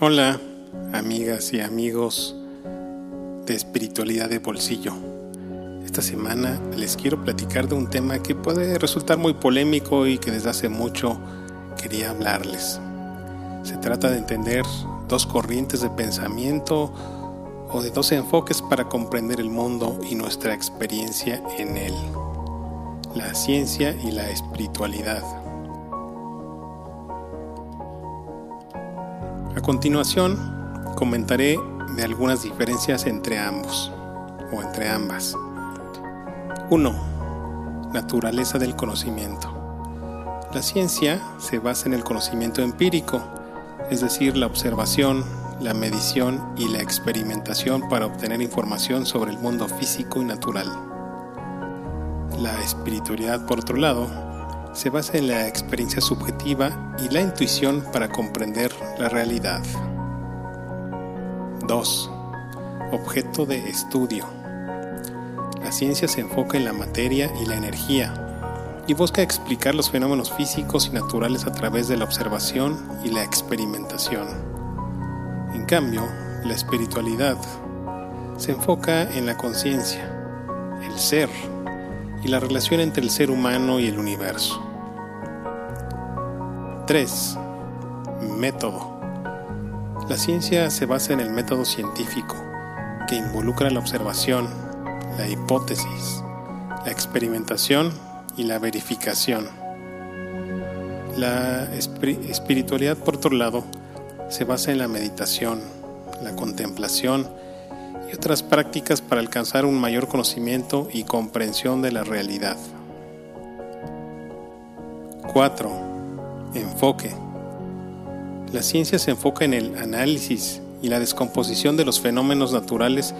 Hola, amigas y amigos de espiritualidad de bolsillo. Esta semana les quiero platicar de un tema que puede resultar muy polémico y que desde hace mucho quería hablarles. Se trata de entender dos corrientes de pensamiento o de dos enfoques para comprender el mundo y nuestra experiencia en él, la ciencia y la espiritualidad. A continuación, comentaré de algunas diferencias entre ambos o entre ambas. 1. Naturaleza del conocimiento. La ciencia se basa en el conocimiento empírico, es decir, la observación, la medición y la experimentación para obtener información sobre el mundo físico y natural. La espiritualidad, por otro lado, se basa en la experiencia subjetiva y la intuición para comprender la realidad. 2. Objeto de estudio. La ciencia se enfoca en la materia y la energía y busca explicar los fenómenos físicos y naturales a través de la observación y la experimentación. En cambio, la espiritualidad se enfoca en la conciencia, el ser y la relación entre el ser humano y el universo. 3. Método. La ciencia se basa en el método científico, que involucra la observación, la hipótesis, la experimentación y la verificación. La espiritualidad, por otro lado, se basa en la meditación, la contemplación y otras prácticas para alcanzar un mayor conocimiento y comprensión de la realidad. 4 Enfoque. La ciencia se enfoca en el análisis y la descomposición de los fenómenos naturales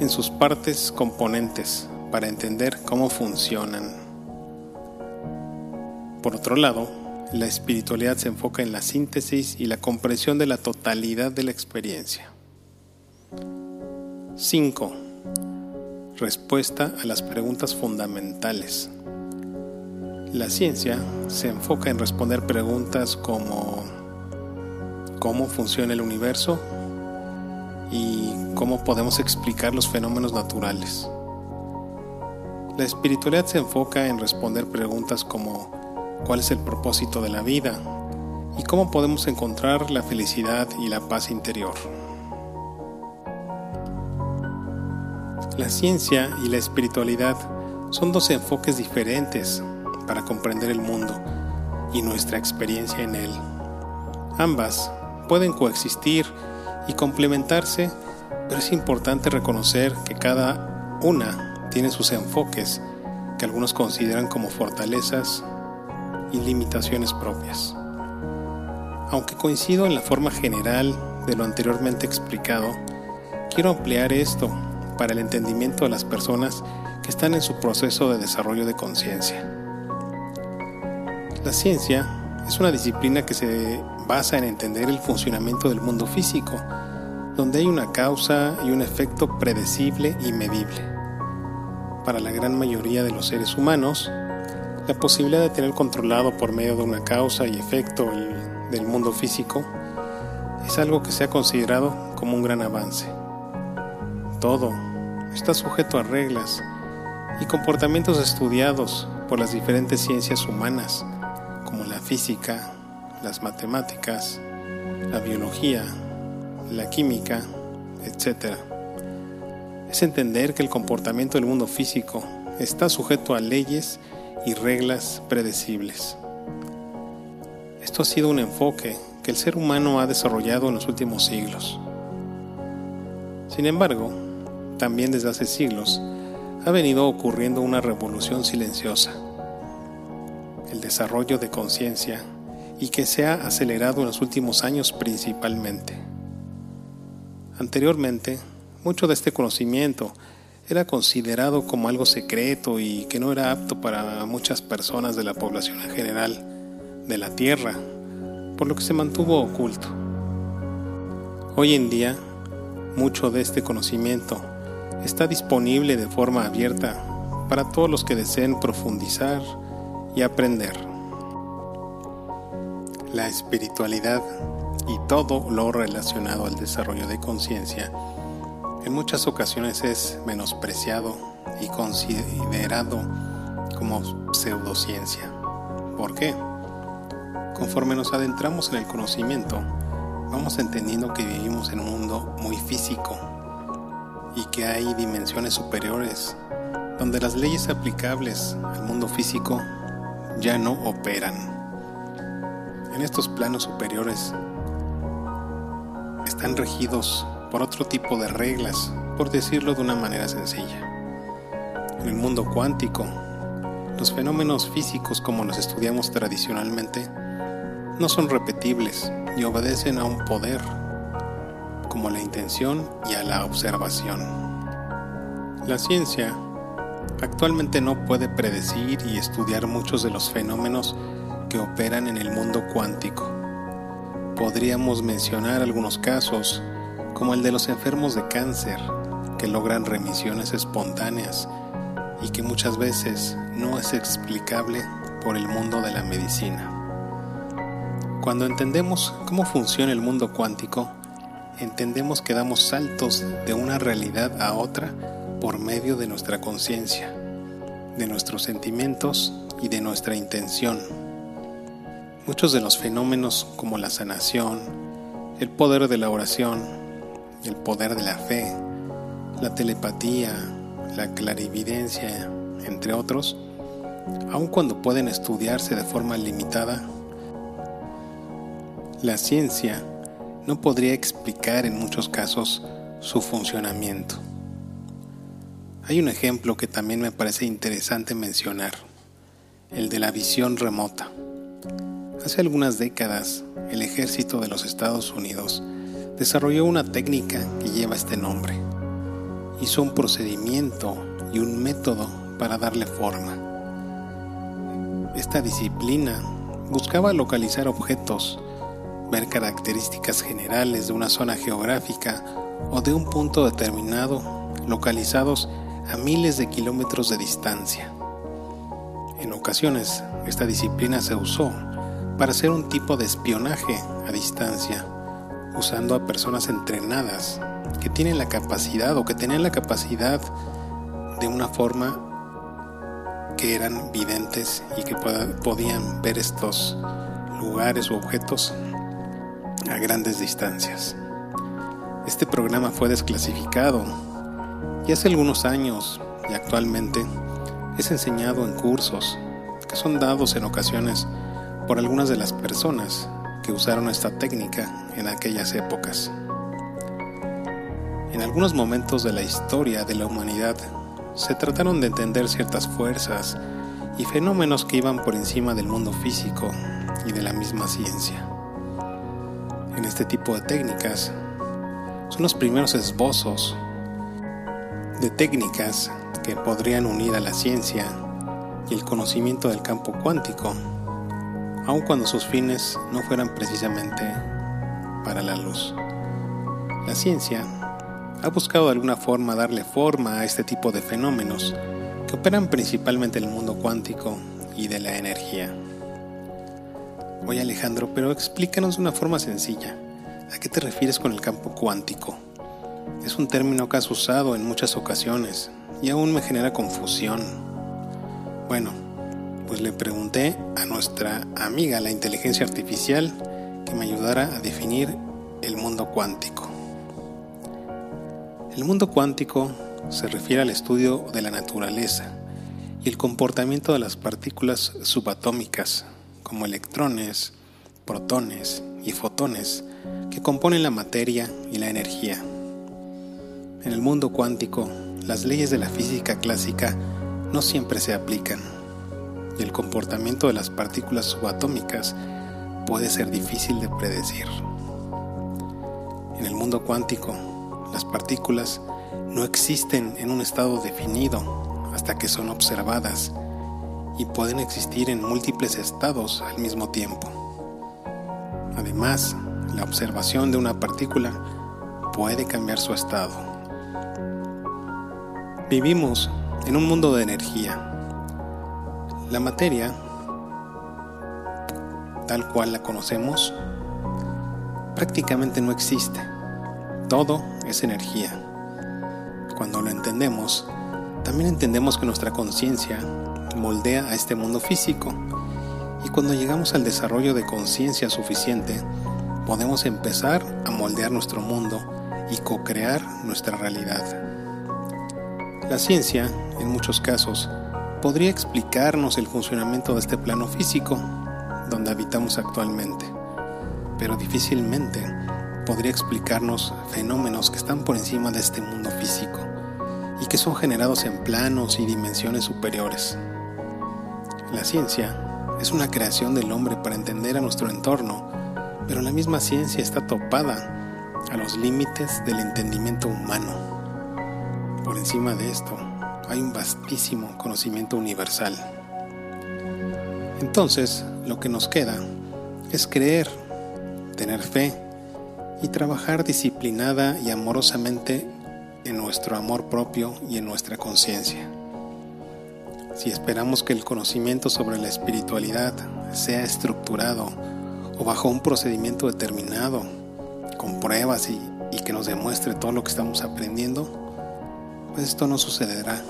en sus partes componentes para entender cómo funcionan. Por otro lado, la espiritualidad se enfoca en la síntesis y la comprensión de la totalidad de la experiencia. 5. Respuesta a las preguntas fundamentales. La ciencia se enfoca en responder preguntas como cómo funciona el universo y cómo podemos explicar los fenómenos naturales. La espiritualidad se enfoca en responder preguntas como cuál es el propósito de la vida y cómo podemos encontrar la felicidad y la paz interior. La ciencia y la espiritualidad son dos enfoques diferentes para comprender el mundo y nuestra experiencia en él. Ambas pueden coexistir y complementarse, pero es importante reconocer que cada una tiene sus enfoques que algunos consideran como fortalezas y limitaciones propias. Aunque coincido en la forma general de lo anteriormente explicado, quiero ampliar esto para el entendimiento de las personas que están en su proceso de desarrollo de conciencia. La ciencia es una disciplina que se basa en entender el funcionamiento del mundo físico, donde hay una causa y un efecto predecible y medible. Para la gran mayoría de los seres humanos, la posibilidad de tener controlado por medio de una causa y efecto del mundo físico es algo que se ha considerado como un gran avance. Todo está sujeto a reglas y comportamientos estudiados por las diferentes ciencias humanas como la física, las matemáticas, la biología, la química, etc. Es entender que el comportamiento del mundo físico está sujeto a leyes y reglas predecibles. Esto ha sido un enfoque que el ser humano ha desarrollado en los últimos siglos. Sin embargo, también desde hace siglos ha venido ocurriendo una revolución silenciosa el desarrollo de conciencia y que se ha acelerado en los últimos años principalmente. Anteriormente, mucho de este conocimiento era considerado como algo secreto y que no era apto para muchas personas de la población en general de la Tierra, por lo que se mantuvo oculto. Hoy en día, mucho de este conocimiento está disponible de forma abierta para todos los que deseen profundizar y aprender. La espiritualidad y todo lo relacionado al desarrollo de conciencia en muchas ocasiones es menospreciado y considerado como pseudociencia. ¿Por qué? Conforme nos adentramos en el conocimiento, vamos entendiendo que vivimos en un mundo muy físico y que hay dimensiones superiores donde las leyes aplicables al mundo físico ya no operan. En estos planos superiores están regidos por otro tipo de reglas, por decirlo de una manera sencilla. En el mundo cuántico, los fenómenos físicos como los estudiamos tradicionalmente no son repetibles y obedecen a un poder, como la intención y a la observación. La ciencia actualmente no puede predecir y estudiar muchos de los fenómenos que operan en el mundo cuántico. Podríamos mencionar algunos casos como el de los enfermos de cáncer, que logran remisiones espontáneas y que muchas veces no es explicable por el mundo de la medicina. Cuando entendemos cómo funciona el mundo cuántico, entendemos que damos saltos de una realidad a otra por medio de nuestra conciencia, de nuestros sentimientos y de nuestra intención. Muchos de los fenómenos como la sanación, el poder de la oración, el poder de la fe, la telepatía, la clarividencia, entre otros, aun cuando pueden estudiarse de forma limitada, la ciencia no podría explicar en muchos casos su funcionamiento. Hay un ejemplo que también me parece interesante mencionar, el de la visión remota. Hace algunas décadas, el ejército de los Estados Unidos desarrolló una técnica que lleva este nombre. Hizo un procedimiento y un método para darle forma. Esta disciplina buscaba localizar objetos, ver características generales de una zona geográfica o de un punto determinado localizados a miles de kilómetros de distancia. En ocasiones, esta disciplina se usó para hacer un tipo de espionaje a distancia usando a personas entrenadas que tienen la capacidad o que tenían la capacidad de una forma que eran videntes y que podían ver estos lugares u objetos a grandes distancias. Este programa fue desclasificado y hace algunos años y actualmente es enseñado en cursos que son dados en ocasiones por algunas de las personas que usaron esta técnica en aquellas épocas. En algunos momentos de la historia de la humanidad se trataron de entender ciertas fuerzas y fenómenos que iban por encima del mundo físico y de la misma ciencia. En este tipo de técnicas son los primeros esbozos de técnicas que podrían unir a la ciencia y el conocimiento del campo cuántico aun cuando sus fines no fueran precisamente para la luz. La ciencia ha buscado de alguna forma darle forma a este tipo de fenómenos que operan principalmente en el mundo cuántico y de la energía. Oye Alejandro, pero explícanos de una forma sencilla. ¿A qué te refieres con el campo cuántico? Es un término que has usado en muchas ocasiones y aún me genera confusión. Bueno, pues le pregunté a nuestra amiga la inteligencia artificial que me ayudara a definir el mundo cuántico. El mundo cuántico se refiere al estudio de la naturaleza y el comportamiento de las partículas subatómicas como electrones, protones y fotones que componen la materia y la energía. En el mundo cuántico, las leyes de la física clásica no siempre se aplican el comportamiento de las partículas subatómicas puede ser difícil de predecir. En el mundo cuántico, las partículas no existen en un estado definido hasta que son observadas y pueden existir en múltiples estados al mismo tiempo. Además, la observación de una partícula puede cambiar su estado. Vivimos en un mundo de energía la materia tal cual la conocemos prácticamente no existe. Todo es energía. Cuando lo entendemos, también entendemos que nuestra conciencia moldea a este mundo físico y cuando llegamos al desarrollo de conciencia suficiente, podemos empezar a moldear nuestro mundo y co-crear nuestra realidad. La ciencia, en muchos casos, podría explicarnos el funcionamiento de este plano físico donde habitamos actualmente, pero difícilmente podría explicarnos fenómenos que están por encima de este mundo físico y que son generados en planos y dimensiones superiores. La ciencia es una creación del hombre para entender a nuestro entorno, pero la misma ciencia está topada a los límites del entendimiento humano. Por encima de esto hay un vastísimo conocimiento universal. Entonces, lo que nos queda es creer, tener fe y trabajar disciplinada y amorosamente en nuestro amor propio y en nuestra conciencia. Si esperamos que el conocimiento sobre la espiritualidad sea estructurado o bajo un procedimiento determinado, con pruebas y, que nos demuestre todo lo que estamos aprendiendo, pues esto no sucederá.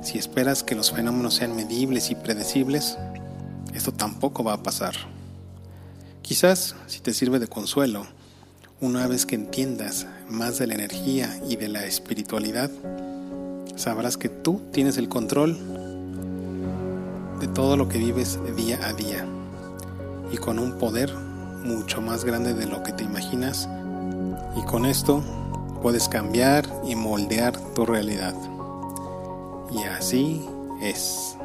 Si esperas que los fenómenos sean medibles y predecibles, esto tampoco va a pasar. Quizás, si te sirve de consuelo, una vez que entiendas más de la energía y de la espiritualidad, sabrás que tú tienes el control de todo lo que vives día a día y con un poder mucho más grande de lo que te imaginas y con esto puedes cambiar y moldear tu realidad. Y así es.